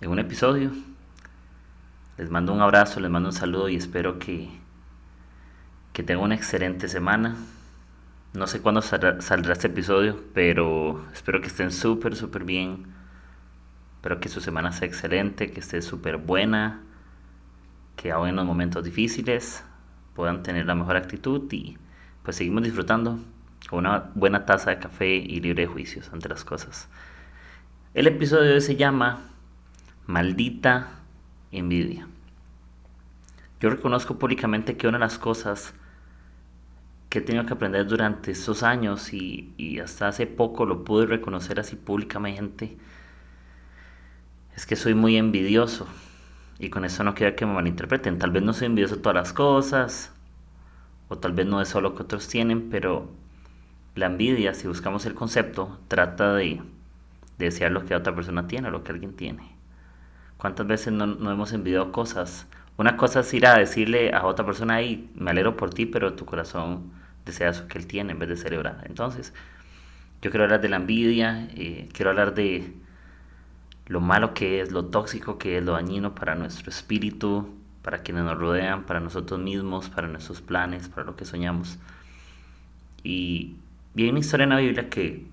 en un episodio. Les mando un abrazo, les mando un saludo y espero que, que tengan una excelente semana. No sé cuándo saldrá, este episodio, pero espero que estén súper, súper bien. Espero que su semana sea excelente, que esté súper buena, que aún en los momentos difíciles puedan tener la mejor actitud y pues seguimos disfrutando con una buena taza de café y libre de juicios ante las cosas. El episodio de hoy se llama Maldita envidia. Yo reconozco públicamente que una de las cosas que he tenido que aprender durante estos años y, hasta hace poco lo pude reconocer así públicamente es que soy muy envidioso. Y con eso no quiero que me malinterpreten. Tal vez no soy envidioso de todas las cosas, o tal vez no es solo lo que otros tienen, pero la envidia, si buscamos el concepto, trata de desear lo que otra persona tiene o lo que alguien tiene. ¿Cuántas veces no, hemos envidiado cosas? Una cosa es ir a decirle a otra persona, ahí me alegro por ti, pero tu corazón desea eso que él tiene en vez de celebrar. Entonces, yo quiero hablar de la envidia, eh, quiero hablar de lo malo que es, lo tóxico que es, lo dañino para nuestro espíritu, para quienes nos rodean, para nosotros mismos, para nuestros planes, para lo que soñamos. Y, y hay una historia en la Biblia que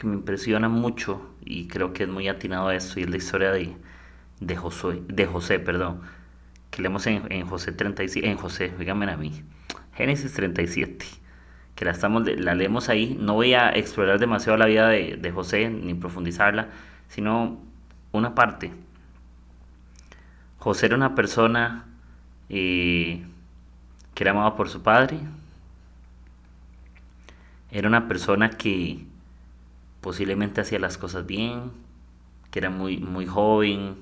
que me impresiona mucho y creo que es muy atinado a esto y es la historia de, de, Josué, de José, perdón, que leemos en, en José 37, en José, díganme a mí, Génesis 37, que la, estamos, la leemos ahí, no voy a explorar demasiado la vida de, de José ni profundizarla, sino una parte. José era una persona eh, que era amado por su padre, era una persona que posiblemente hacía las cosas bien, que era muy, muy joven,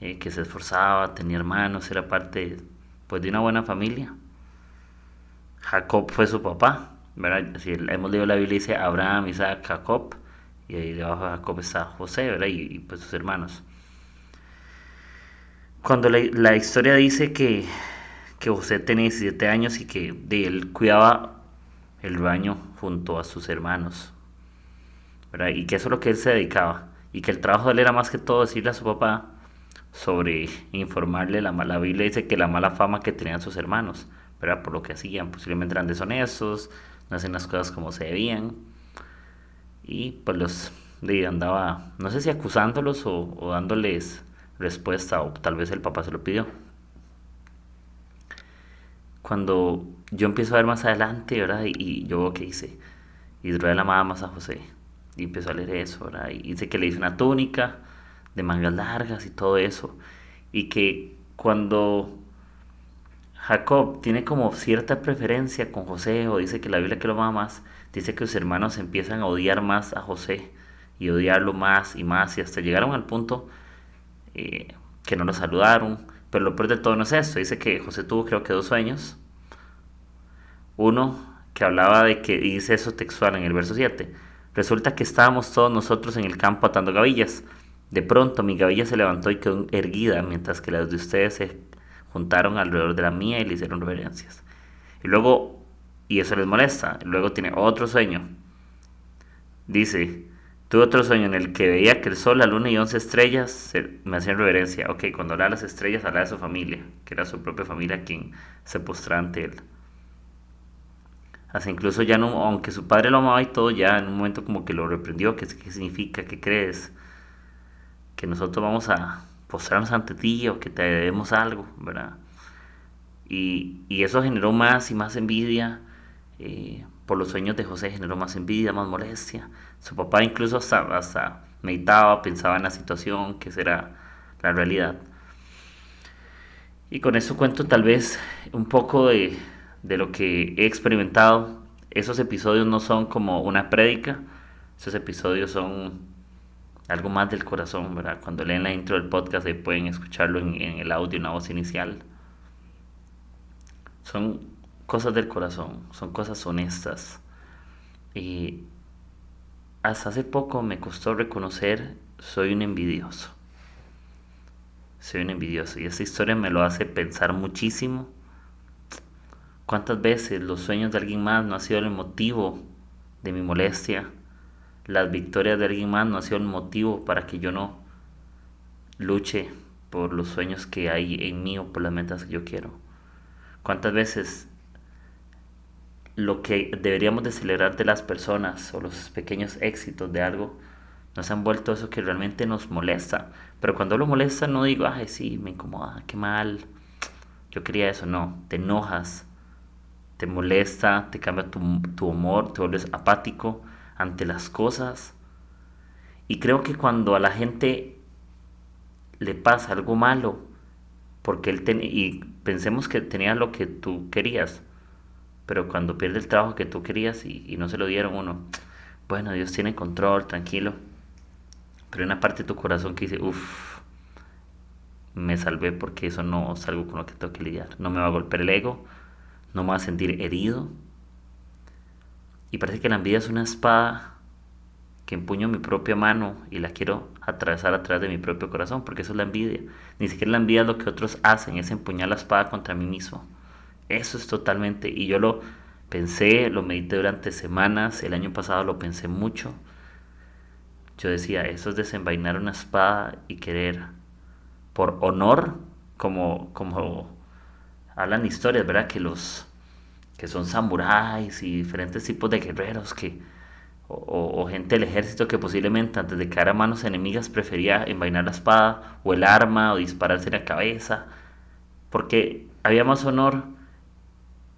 eh, que se esforzaba, tenía hermanos, era parte pues, de una buena familia. Jacob fue su papá, ¿verdad? Si hemos leído la Biblia dice Abraham, Isaac, Jacob, y ahí debajo de Jacob está José, ¿verdad? Y, pues sus hermanos. Cuando la, historia dice que, que, José tenía 17 años y que de él cuidaba el baño junto a sus hermanos, y que eso es lo que él se dedicaba, y que el trabajo de él era más que todo decirle a su papá sobre informarle la mala Biblia dice que la mala fama que tenían sus hermanos, ¿verdad? por lo que hacían, posiblemente eran deshonestos, no hacían las cosas como se debían, y pues los de, andaba, no sé si acusándolos o, dándoles respuesta, o tal vez el papá se lo pidió. Cuando yo empiezo a ver más adelante, ¿verdad? Y, yo veo que dice, Israel amaba más a José, y empezó a leer eso, ¿verdad? Y dice que le hizo una túnica de mangas largas y todo eso. Y que cuando Jacob tiene como cierta preferencia con José, o dice que la Biblia que lo ama más, dice que sus hermanos empiezan a odiar más a José y odiarlo más y más, y hasta llegaron al punto eh, que no lo saludaron. Pero lo peor de todo no es esto, dice que José tuvo creo que dos sueños. Uno que hablaba de que, dice eso textual en el verso 7, Resulta que estábamos todos nosotros en el campo atando gavillas. De pronto mi gavilla se levantó y quedó erguida, mientras que las de ustedes se juntaron alrededor de la mía y le hicieron reverencias. Y luego, y eso les molesta, luego tiene otro sueño. Dice, tuve otro sueño en el que veía que el sol, la luna y once estrellas me hacían reverencia. Ok, cuando hablaba de las estrellas, hablaba de su familia, que era su propia familia quien se postraba ante él. Hasta incluso ya no, aunque su padre lo amaba y todo, ya en un momento como que lo reprendió, ¿qué, qué significa? ¿Qué crees? Que nosotros vamos a postrarnos ante ti o que te debemos algo, ¿verdad? Y, y eso generó más y más envidia. Eh, por los sueños de José generó más envidia, más molestia. Su papá incluso hasta, hasta meditaba, pensaba en la situación, que será la realidad. Y con eso cuento tal vez un poco de, de lo que he experimentado. Esos episodios no son como una prédica, esos episodios son algo más del corazón, ¿verdad? Cuando leen la intro del podcast ahí pueden escucharlo en, en el audio, una voz inicial. Son cosas del corazón, son cosas honestas. Y hasta hace poco me costó reconocer, soy un envidioso. Soy un envidioso. Y esta historia me lo hace pensar muchísimo. ¿Cuántas veces los sueños de alguien más no han sido el motivo de mi molestia? Las victorias de alguien más no han sido el motivo para que yo no luche por los sueños que hay en mí o por las metas que yo quiero. ¿Cuántas veces lo que deberíamos de celebrar de las personas o los pequeños éxitos de algo nos han vuelto eso que realmente nos molesta. Pero cuando lo molesta no digo, ay, sí, me incomoda, qué mal, yo quería eso. No, te enojas, te molesta, te cambia tu, tu humor, te vuelves apático ante las cosas. Y creo que cuando a la gente le pasa algo malo, porque él ten, y pensemos que tenía lo que tú querías, pero cuando pierde el trabajo que tú querías y, no se lo dieron uno, bueno, Dios tiene control, tranquilo. Pero hay una parte de tu corazón que dice, uff, me salvé porque eso no es algo con lo que tengo que lidiar. No me va a golpear el ego, no me va a sentir herido. Y parece que la envidia es una espada que empuño mi propia mano y la quiero atravesar atrás de mi propio corazón, porque eso es la envidia. Ni siquiera la envidia es lo que otros hacen, es empuñar la espada contra mí mismo. Eso es totalmente, y yo lo pensé, lo medité durante semanas, el año pasado lo pensé mucho. Yo decía, eso es desenvainar una espada y querer, por honor, como, como hablan historias, ¿verdad? Que los que son samuráis y diferentes tipos de guerreros que, o, o, gente del ejército que posiblemente antes de caer a manos enemigas prefería envainar la espada o el arma o dispararse en la cabeza, porque había más honor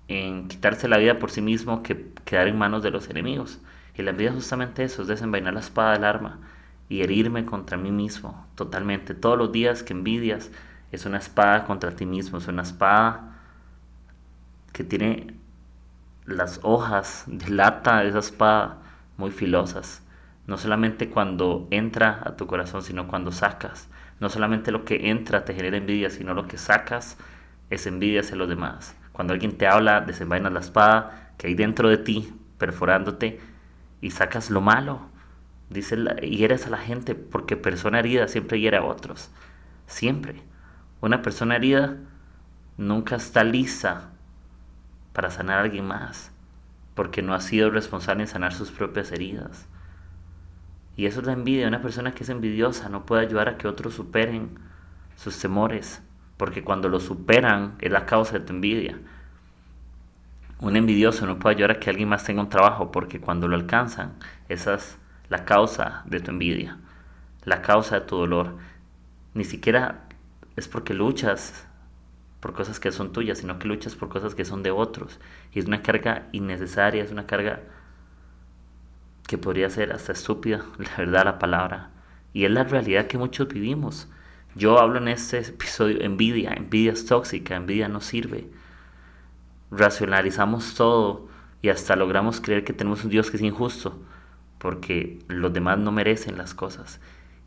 en quitarse la vida por sí mismo que quedar en manos de los enemigos. Y la envidia es justamente eso, es desenvainar la espada del arma y herirme contra mí mismo totalmente. Todos los días que envidias es una espada contra ti mismo, es una espada que tiene las hojas de lata esa espada muy filosas. No solamente cuando entra a tu corazón, sino cuando sacas. No solamente lo que entra te genera envidia, sino lo que sacas es envidia hacia los demás. Cuando alguien te habla, desenvainas la espada que hay dentro de ti, perforándote, y sacas lo malo. Dice, y eres a la gente, porque persona herida siempre hiere a otros. Siempre. Una persona herida nunca está lista para sanar a alguien más, porque no ha sido responsable en sanar sus propias heridas. Y eso es la envidia. Una persona que es envidiosa no puede ayudar a que otros superen sus temores, porque cuando lo superan es la causa de tu envidia. Un envidioso no puede ayudar a que alguien más tenga un trabajo, porque cuando lo alcanzan, esa es la causa de tu envidia, la causa de tu dolor. Ni siquiera es porque luchas por cosas que son tuyas, sino que luchas por cosas que son de otros. Y es una carga innecesaria, es una carga que podría ser hasta estúpida, la verdad, la palabra. Y es la realidad que muchos vivimos. Yo hablo en este episodio envidia, envidia es tóxica, envidia no sirve. Racionalizamos todo y hasta logramos creer que tenemos un Dios que es injusto porque los demás no merecen las cosas.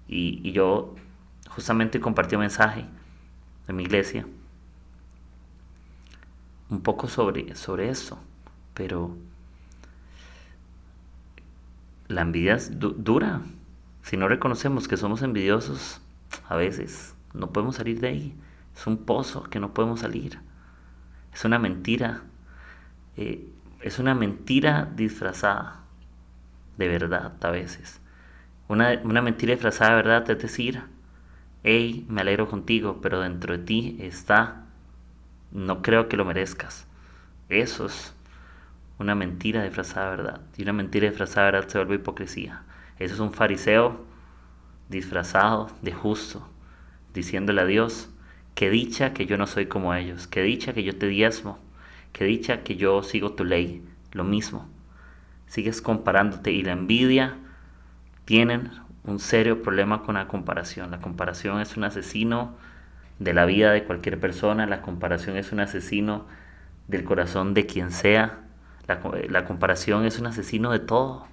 Y, yo justamente compartí un mensaje en mi iglesia un poco sobre, sobre eso, pero la envidia es dura. Si no reconocemos que somos envidiosos, a veces no podemos salir de ahí. Es un pozo que no podemos salir. Es una mentira. Eh, es una mentira disfrazada de verdad a veces. Una, una mentira disfrazada de verdad es decir, hey, me alegro contigo, pero dentro de ti está, no creo que lo merezcas. Eso es una mentira disfrazada de verdad. Y una mentira disfrazada de verdad se vuelve hipocresía. Eso es un fariseo disfrazado de justo, diciéndole a Dios, que dicha que yo no soy como ellos, que dicha que yo te diezmo, que dicha que yo sigo tu ley, lo mismo. Sigues comparándote y la envidia tienen un serio problema con la comparación. La comparación es un asesino de la vida de cualquier persona, la comparación es un asesino del corazón de quien sea, la, la comparación es un asesino de todo.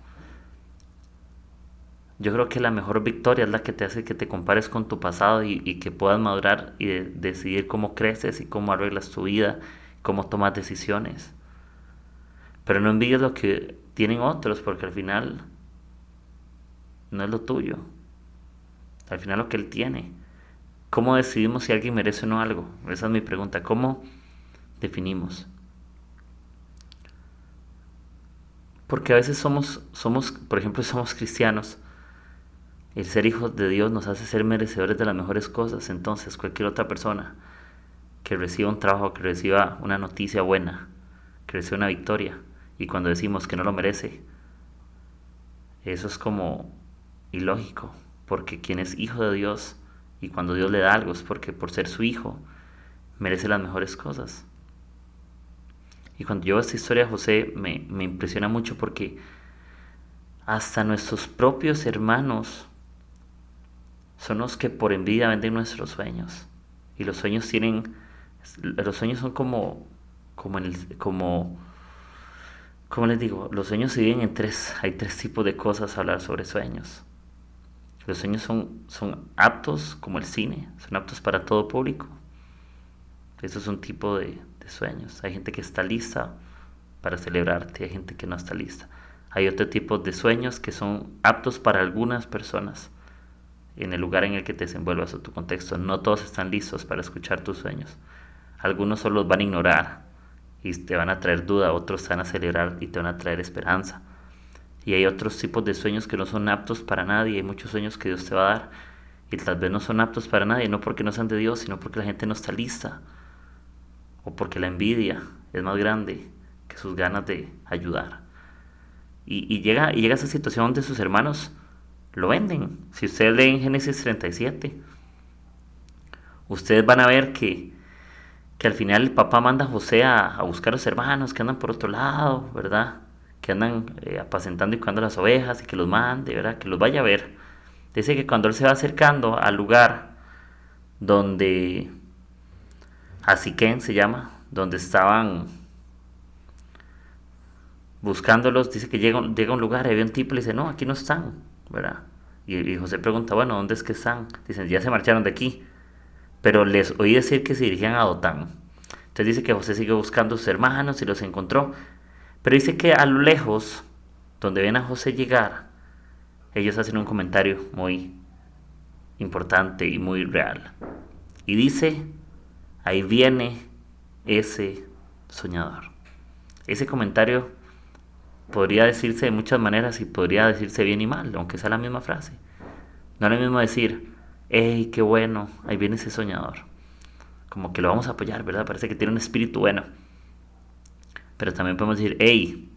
yo creo que la mejor victoria es la que te hace que te compares con tu pasado y, que puedas madurar y decidir cómo creces y cómo arreglas tu vida, cómo tomas decisiones. Pero no envidies lo que tienen otros porque al final no es lo tuyo. Al final lo que él tiene. ¿Cómo decidimos si alguien merece o no algo? Esa es mi pregunta. ¿Cómo definimos? Porque a veces somos, somos, por ejemplo, somos cristianos. El ser hijos de Dios nos hace ser merecedores de las mejores cosas. Entonces, cualquier otra persona que reciba un trabajo, que reciba una noticia buena, que reciba una victoria, y cuando decimos que no lo merece, eso es como ilógico, porque quien es hijo de Dios y cuando Dios le da algo es porque por ser su hijo merece las mejores cosas. Y cuando yo veo esta historia de José me, me impresiona mucho porque hasta nuestros propios hermanos son los que por envidia venden nuestros sueños. Y los sueños tienen, los sueños son como, como, en el, como, les digo, los sueños se dividen en tres, hay tres tipos de cosas a hablar sobre sueños. Los sueños son, son aptos, como el cine, son aptos para todo público. Eso es un tipo de, sueños. Hay gente que está lista para celebrarte, hay gente que no está lista. Hay otro tipo de sueños que son aptos para algunas personas en el lugar en el que te desenvuelvas o tu contexto. No todos están listos para escuchar tus sueños. Algunos solo los van a ignorar y te van a traer duda, otros van a celebrar y te van a traer esperanza. Y hay otros tipos de sueños que no son aptos para nadie. Hay muchos sueños que Dios te va a dar y tal vez no son aptos para nadie, no porque no sean de Dios, sino porque la gente no está lista o porque la envidia es más grande que sus ganas de ayudar. Y, llega, y llega a esa situación donde sus hermanos lo venden. Si ustedes leen Génesis 37, ustedes van a ver que, que al final el papá manda a José a, buscar a los hermanos que andan por otro lado, ¿verdad? Que andan eh, apacentando y cuidando las ovejas y que los mande, ¿verdad? Que los vaya a ver. Dice que cuando él se va acercando al lugar donde Asiquén se llama, donde estaban buscándolos, dice que llega, a un lugar y había un tipo y dice, no, aquí no están, ¿verdad? Y, José pregunta, bueno, ¿dónde es que están? Dicen, ya se marcharon de aquí. Pero les oí decir que se dirigían a Dotán. Entonces dice que José sigue buscando a sus hermanos y los encontró. Pero dice que a lo lejos, donde ven a José llegar, ellos hacen un comentario muy importante y muy real. Y dice, ahí viene ese soñador. Ese comentario podría decirse de muchas maneras y podría decirse bien y mal, aunque sea la misma frase. No es lo mismo decir, hey, qué bueno, ahí viene ese soñador. Como que lo vamos a apoyar, ¿verdad? Parece que tiene un espíritu bueno. Pero también podemos decir, hey,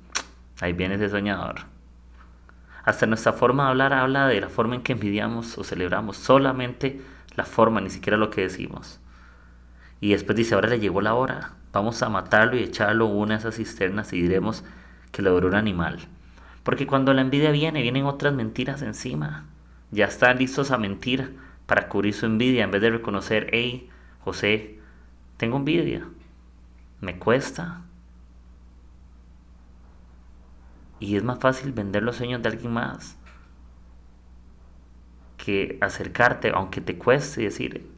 ahí viene ese soñador. Hasta nuestra forma de hablar habla de la forma en que envidiamos o celebramos, solamente la forma, ni siquiera lo que decimos. Y después dice, ahora le llegó la hora, vamos a matarlo y echarlo una de esas cisternas y diremos, que logró un animal. Porque cuando la envidia viene, vienen otras mentiras encima. Ya están listos a mentir para cubrir su envidia en vez de reconocer, hey, José, tengo envidia, me cuesta. Y es más fácil vender los sueños de alguien más que acercarte, aunque te cueste y decir,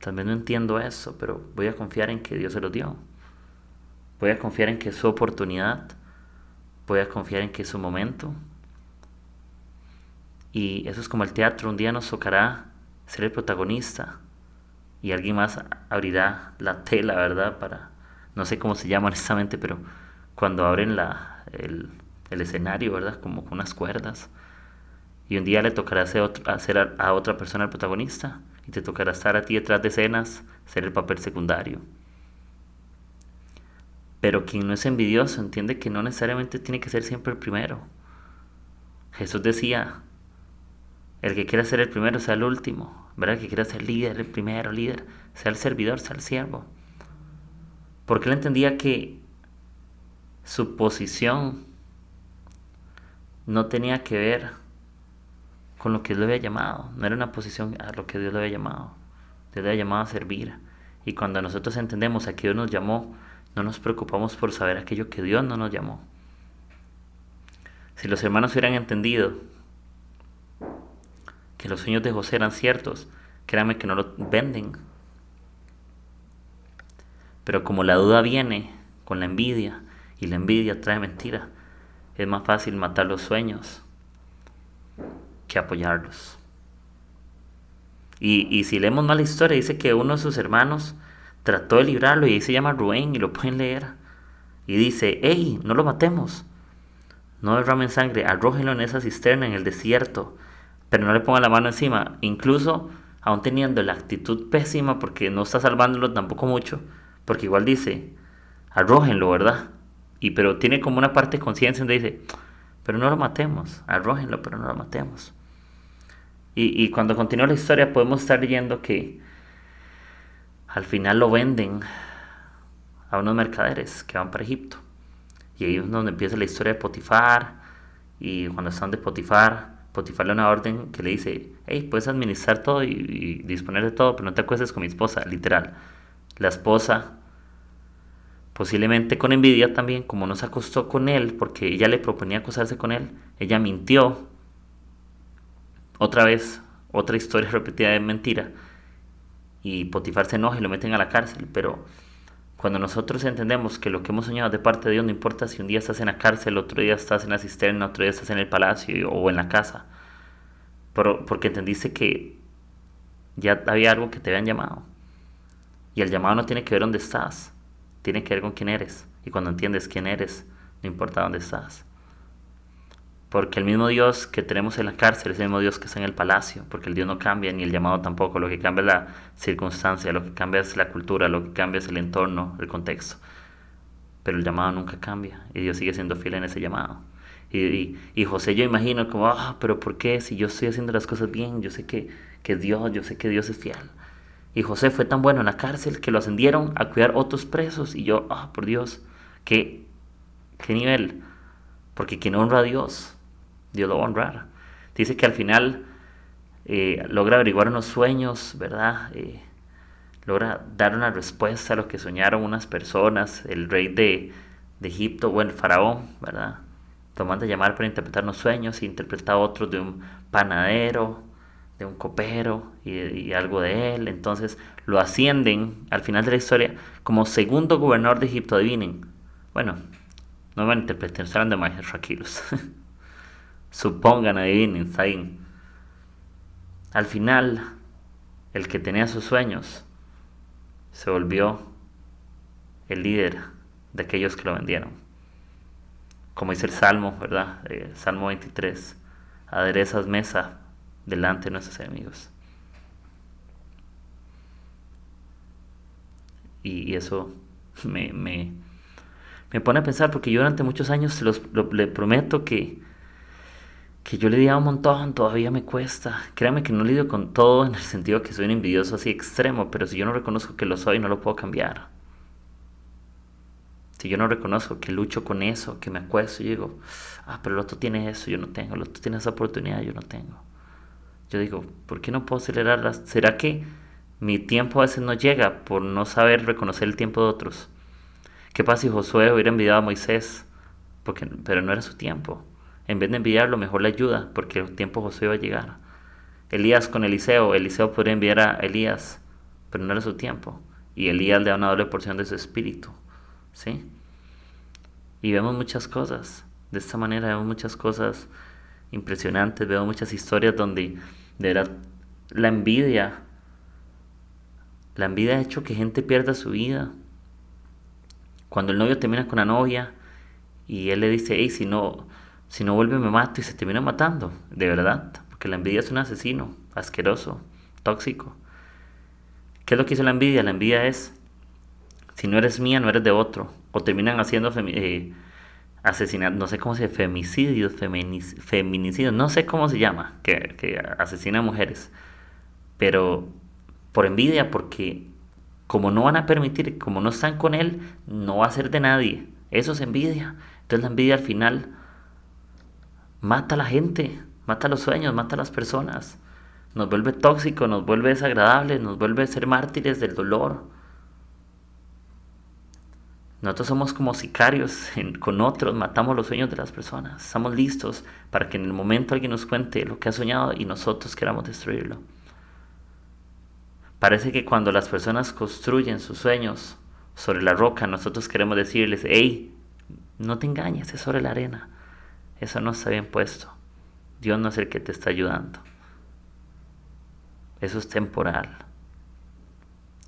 tal vez no entiendo eso, pero voy a confiar en que Dios se lo dio. Voy a confiar en que es su oportunidad voy a confiar en que es su momento. Y eso es como el teatro, un día nos tocará ser el protagonista y alguien más abrirá la tela, ¿verdad? Para, no sé cómo se llama honestamente, pero cuando abren la, el, escenario, ¿verdad? Como con unas cuerdas. Y un día le tocará hacer, hacer a, a otra persona el protagonista y te tocará estar a ti detrás de escenas, ser el papel secundario. Pero quien no es envidioso entiende que no necesariamente tiene que ser siempre el primero. Jesús decía, el que quiera ser el primero sea el último, ¿verdad? El que quiera ser líder, el primero líder, sea el servidor, sea el siervo. Porque él entendía que su posición no tenía que ver con lo que Dios le había llamado, no era una posición a lo que Dios le había llamado. Dios le había llamado a servir. Y cuando nosotros entendemos a que Dios nos llamó, no nos preocupamos por saber aquello que Dios no nos llamó. Si los hermanos hubieran entendido que los sueños de José eran ciertos, créanme que no lo venden. Pero como la duda viene con la envidia y la envidia trae mentira, es más fácil matar los sueños que apoyarlos. Y, y si leemos mal la historia, dice que uno de sus hermanos trató de librarlo y ahí se llama Rubén y lo pueden leer. Y dice, hey, no lo matemos. No derramen sangre, arrójenlo en esa cisterna en el desierto, pero no le pongan la mano encima. Incluso, aún teniendo la actitud pésima, porque no está salvándolo tampoco mucho, porque igual dice, arrójenlo, ¿verdad? Y pero tiene como una parte de conciencia donde dice, pero no lo matemos, arrójenlo, pero no lo matemos. Y, y cuando continúa la historia podemos estar leyendo que al final lo venden a unos mercaderes que van para Egipto. Y ahí es donde empieza la historia de Potifar. Y cuando están de Potifar, Potifar le da una orden que le dice, hey, puedes administrar todo y, disponer de todo, pero no te acuestes con mi esposa, literal. La esposa, posiblemente con envidia también, como no se acostó con él, porque ella le proponía acostarse con él, ella mintió. Otra vez, otra historia repetida de mentira. Y Potifar se enoja y lo meten a la cárcel, pero cuando nosotros entendemos que lo que hemos soñado de parte de Dios no importa si un día estás en la cárcel, otro día estás en la cisterna, otro día estás en el palacio o en la casa, pero, porque entendiste que ya había algo que te habían llamado. Y el llamado no tiene que ver dónde estás, tiene que ver con quién eres. Y cuando entiendes quién eres, no importa dónde estás. Porque el mismo Dios que tenemos en la cárcel es el mismo Dios que está en el palacio, porque el Dios no cambia ni el llamado tampoco, lo que cambia es la circunstancia, lo que cambia es la cultura, lo que cambia es el entorno, el contexto. Pero el llamado nunca cambia y Dios sigue siendo fiel en ese llamado. Y, y, José yo imagino como, ah, pero ¿por qué? Si yo estoy haciendo las cosas bien, yo sé que, que Dios, yo sé que Dios es fiel. Y José fue tan bueno en la cárcel que lo ascendieron a cuidar otros presos. Y yo, ah, por Dios, ¿qué, qué nivel? Porque quien honra a Dios, Dios lo va a honrar. Dice que al final eh, logra averiguar unos sueños, ¿verdad? Eh, logra dar una respuesta a lo que soñaron unas personas, el rey de, Egipto o el faraón, ¿verdad? Lo manda a llamar para interpretar unos sueños e interpreta otros de un panadero, un copero y, algo de él. Entonces lo ascienden al final de la historia como segundo gobernador de Egipto, adivinen. Bueno, no van a interpretar, serán de más tranquilos. Supongan, adivinen, saben. Al final, el que tenía sus sueños se volvió el líder de aquellos que lo vendieron. Como dice el Salmo, ¿verdad? Eh, Salmo 23. Aderezas mesa delante de nuestros enemigos. Y, eso me, me, me, pone a pensar, porque yo durante muchos años los, le prometo que que yo lidiaba un montón, todavía me cuesta. Créame que no lidio con todo en el sentido que soy un envidioso así extremo, pero si yo no reconozco que lo soy, no lo puedo cambiar. Si yo no reconozco que lucho con eso, que me acuesto y digo, ah, pero el otro tiene eso, yo no tengo, el otro tiene esa oportunidad, yo no tengo. Yo digo, ¿por qué no puedo acelerarlas? ¿Será que mi tiempo a veces no llega por no saber reconocer el tiempo de otros? ¿Qué pasa si Josué hubiera envidiado a Moisés? Porque, pero no era su tiempo. En vez de enviarlo, mejor le ayuda, porque el tiempo Josué iba a llegar. Elías con Eliseo, Eliseo podría enviar a Elías, pero no era su tiempo. Y Elías le da una doble porción de su espíritu. ¿Sí? Y vemos muchas cosas. De esta manera vemos muchas cosas impresionantes. Vemos muchas historias donde de verdad la envidia, la envidia ha hecho que gente pierda su vida. Cuando el novio termina con la novia y él le dice, hey, si no, si no vuelve me mato y se termina matando, de verdad, porque la envidia es un asesino, asqueroso, tóxico. ¿Qué es lo que hizo la envidia? La envidia es, si no eres mía, no eres de otro, o terminan haciendo eh, asesinatos, no sé cómo se femicidios, feminicidios, no sé cómo se llama, que, que asesina a mujeres, pero por envidia, porque como no van a permitir, como no están con él, no va a ser de nadie. Eso es envidia. Entonces la envidia al final mata a la gente, mata los sueños, mata a las personas, nos vuelve tóxico, nos vuelve desagradable, nos vuelve a ser mártires del dolor. Nosotros somos como sicarios con otros, matamos los sueños de las personas. Estamos listos para que en el momento alguien nos cuente lo que ha soñado y nosotros queramos destruirlo. Parece que cuando las personas construyen sus sueños sobre la roca, nosotros queremos decirles, hey, no te engañes, es sobre la arena. Eso no está bien puesto. Dios no es el que te está ayudando. Eso es temporal.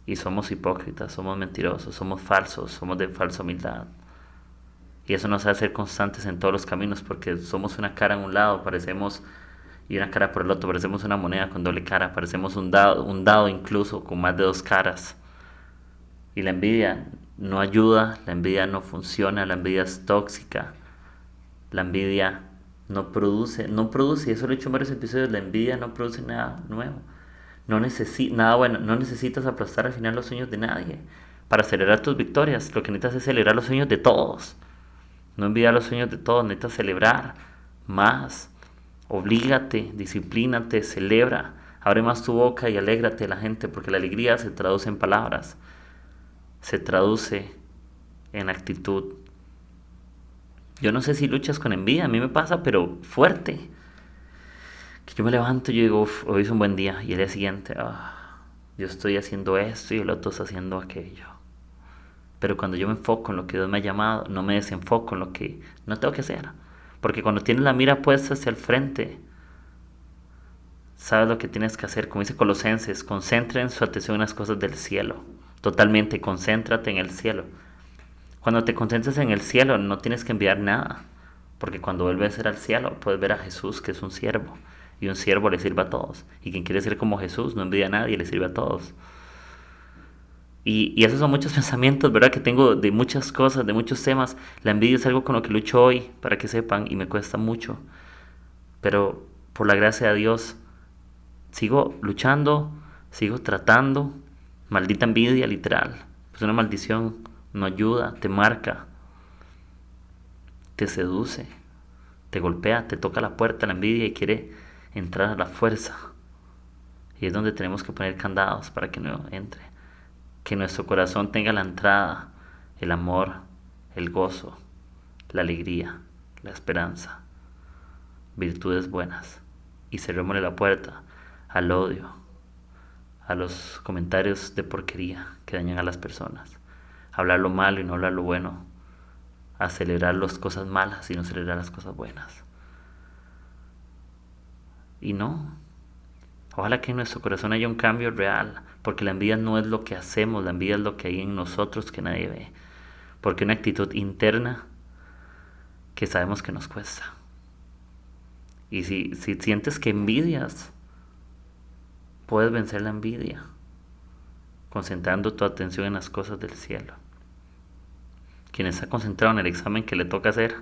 Y somos hipócritas, somos mentirosos, somos falsos, somos de falsa humildad. Y eso nos hace ser constantes en todos los caminos porque somos una cara en un lado, parecemos, y una cara por el otro, parecemos una moneda con doble cara, parecemos un dado, un dado incluso con más de dos caras. Y la envidia no ayuda, la envidia no funciona, la envidia es tóxica, la envidia no produce, no produce, y eso lo he dicho en varios episodios, la envidia no produce nada nuevo. No nada bueno, no necesitas aplastar al final los sueños de nadie para celebrar tus victorias. Lo que necesitas es celebrar los sueños de todos. No envidiar los sueños de todos, necesitas celebrar más. Oblígate, disciplínate, celebra. Abre más tu boca y alégrate la gente, porque la alegría se traduce en palabras, se traduce en actitud. Yo no sé si luchas con envidia, a mí me pasa, pero fuerte yo me levanto y yo digo, hoy es un buen día, y el día siguiente, ah, yo estoy haciendo esto y el otro está haciendo aquello. Pero cuando yo me enfoco en lo que Dios me ha llamado, no me desenfoco en lo que no tengo que hacer. Porque cuando tienes la mira puesta hacia el frente, sabes lo que tienes que hacer. Como dice Colosenses, concentren su atención en las cosas del cielo. Totalmente, concéntrate en el cielo. Cuando te concentras en el cielo, no tienes que enviar nada. Porque cuando vuelves ser al cielo, puedes ver a Jesús, que es un siervo y un siervo le sirve a todos. Y quien quiere ser como Jesús no envidia a nadie, le sirve a todos. Y, y, esos son muchos pensamientos, ¿verdad? Que tengo de muchas cosas, de muchos temas. La envidia es algo con lo que lucho hoy, para que sepan, y me cuesta mucho. Pero por la gracia de Dios, sigo luchando, sigo tratando. Maldita envidia, literal. Es una maldición, no ayuda, te marca, te seduce, te golpea, te toca la puerta la envidia y quiere entrar a la fuerza. Y es donde tenemos que poner candados para que no entre. Que nuestro corazón tenga la entrada, el amor, el gozo, la alegría, la esperanza, virtudes buenas. Y cerrémosle la puerta al odio, a los comentarios de porquería que dañan a las personas. Hablar lo malo y no hablar lo bueno. A celebrar las cosas malas y no celebrar las cosas buenas. Y no. Ojalá que en nuestro corazón haya un cambio real, porque la envidia no es lo que hacemos, la envidia es lo que hay en nosotros que nadie ve. Porque una actitud interna que sabemos que nos cuesta. Y si, si sientes que envidias, puedes vencer la envidia, concentrando tu atención en las cosas del cielo. Quien está concentrado en el examen que le toca hacer,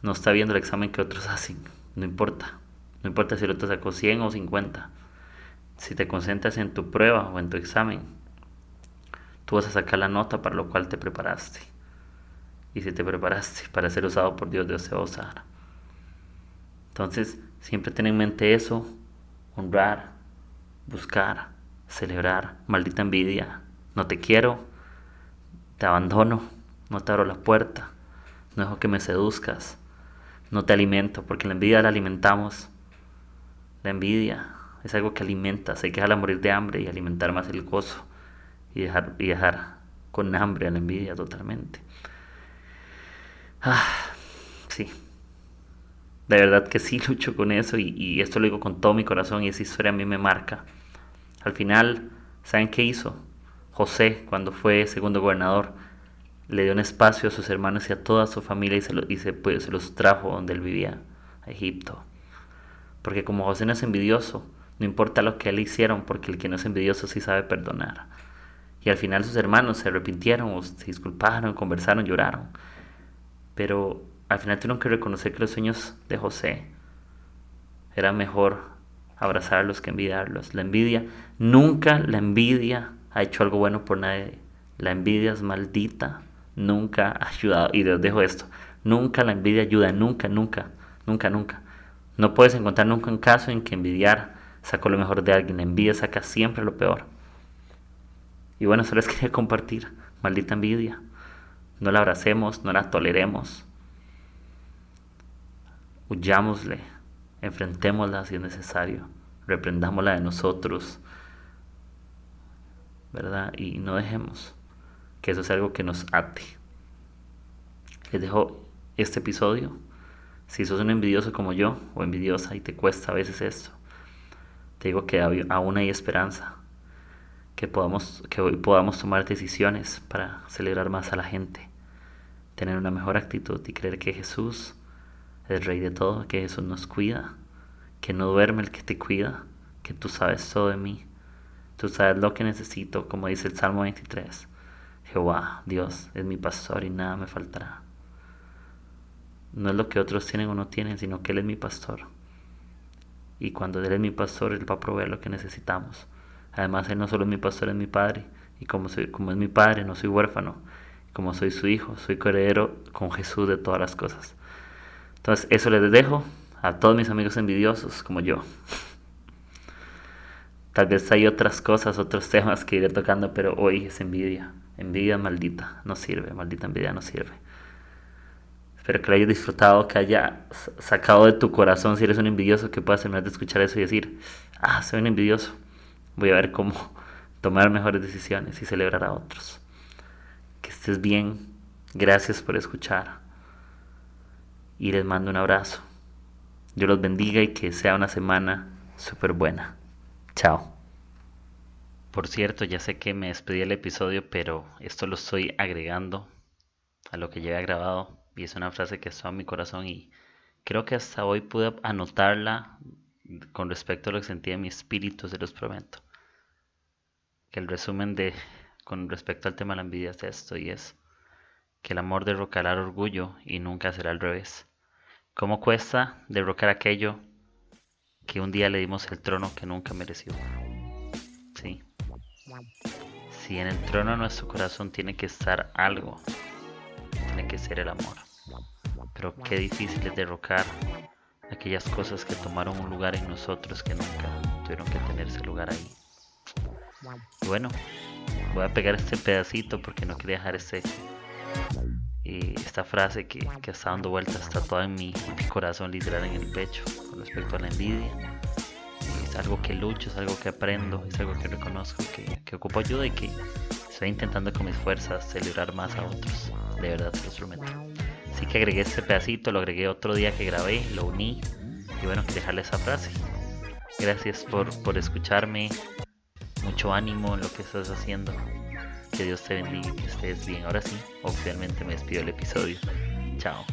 no está viendo el examen que otros hacen, no importa. No importa si el otro sacó 100 o 50. Si te concentras en tu prueba o en tu examen, tú vas a sacar la nota para lo cual te preparaste. Y si te preparaste para ser usado por Dios, Dios te va a usar. Entonces, siempre ten en mente eso, honrar, buscar, celebrar, maldita envidia, no te quiero, te abandono, no te abro la puerta, no dejo que me seduzcas, no te alimento, porque la envidia la alimentamos la envidia es algo que alimenta, hay que dejarla morir de hambre y alimentar más el gozo y dejar, y dejar con hambre a la envidia totalmente. Ah, sí. De verdad que sí lucho con eso y, y, esto lo digo con todo mi corazón y esa historia a mí me marca. Al final, ¿saben qué hizo? José, cuando fue segundo gobernador, le dio un espacio a sus hermanos y a toda su familia y se, y se, pues, se los trajo donde él vivía, a Egipto. Porque como José no es envidioso, no importa lo que él hicieron, porque el que no es envidioso sí sabe perdonar. Y al final sus hermanos se arrepintieron, se disculparon, conversaron, lloraron. Pero al final tuvieron que reconocer que los sueños de José era mejor abrazarlos que envidiarlos. La envidia, nunca la envidia ha hecho algo bueno por nadie. La envidia es maldita, nunca ha ayudado. Y les dejo esto, nunca la envidia ayuda, nunca, nunca, nunca, nunca. No puedes encontrar nunca un caso en que envidiar sacó lo mejor de alguien. La envidia saca siempre lo peor. Y bueno, eso les quería compartir. Maldita envidia. No la abracemos, no la toleremos. Huyámosle, enfrentémosla si es necesario, reprendámosla de nosotros, ¿verdad? Y no dejemos que eso sea algo que nos ate. Les dejo este episodio. Si sos un envidioso como yo o envidiosa y te cuesta a veces esto, te digo que aún hay esperanza, que, podamos, que hoy podamos tomar decisiones para celebrar más a la gente, tener una mejor actitud y creer que Jesús es Rey de todo, que Jesús nos cuida, que no duerme el que te cuida, que tú sabes todo de mí, tú sabes lo que necesito, como dice el Salmo 23. Jehová, Dios, es mi pastor y nada me faltará. No es lo que otros tienen o no tienen, sino que Él es mi pastor. Y cuando Él es mi pastor, Él va a proveer lo que necesitamos. Además, Él no solo es mi pastor, es mi padre. Y como, soy, como es mi padre, no soy huérfano. Como soy su hijo, soy coheredero con Jesús de todas las cosas. Entonces, eso les dejo a todos mis amigos envidiosos como yo. Tal vez hay otras cosas, otros temas que iré tocando, pero hoy es envidia. Envidia maldita, no sirve, maldita envidia no sirve. Espero que lo hayas disfrutado, que haya sacado de tu corazón, si eres un envidioso, que puedas terminar de escuchar eso y decir, ah, soy un envidioso. Voy a ver cómo tomar mejores decisiones y celebrar a otros. Que estés bien. Gracias por escuchar. Y les mando un abrazo. Dios los bendiga y que sea una semana súper buena. Chao. Por cierto, ya sé que me despedí el episodio, pero esto lo estoy agregando a lo que ya grabado y es una frase que está en mi corazón y creo que hasta hoy pude anotarla con respecto a lo que sentía en mi espíritu, se los prometo. Que el resumen de con respecto al tema de la envidia es esto y es que el amor derrocará el orgullo y nunca será al revés. ¿Cómo cuesta derrocar aquello que un día le dimos el trono que nunca mereció? Sí. Si en el trono de nuestro corazón tiene que estar algo, tiene que ser el amor. Pero qué difícil es derrocar aquellas cosas que tomaron un lugar en nosotros que nunca tuvieron que tener ese lugar ahí. Y bueno, voy a pegar este pedacito porque no quería dejar ese esta frase que, que, está dando vueltas está toda en mi, corazón, literal en el pecho, con respecto a la envidia. Es algo que lucho, es algo que aprendo, es algo que reconozco, que, que ocupo ayuda y que estoy intentando con mis fuerzas celebrar más a otros. De verdad, te lo prometo. Así que agregué este pedacito, lo agregué otro día que grabé, lo uní y bueno, dejarle esa frase. Gracias por, por escucharme, mucho ánimo en lo que estás haciendo. Que Dios te bendiga y que estés bien. Ahora sí, oficialmente me despido el episodio. Chao.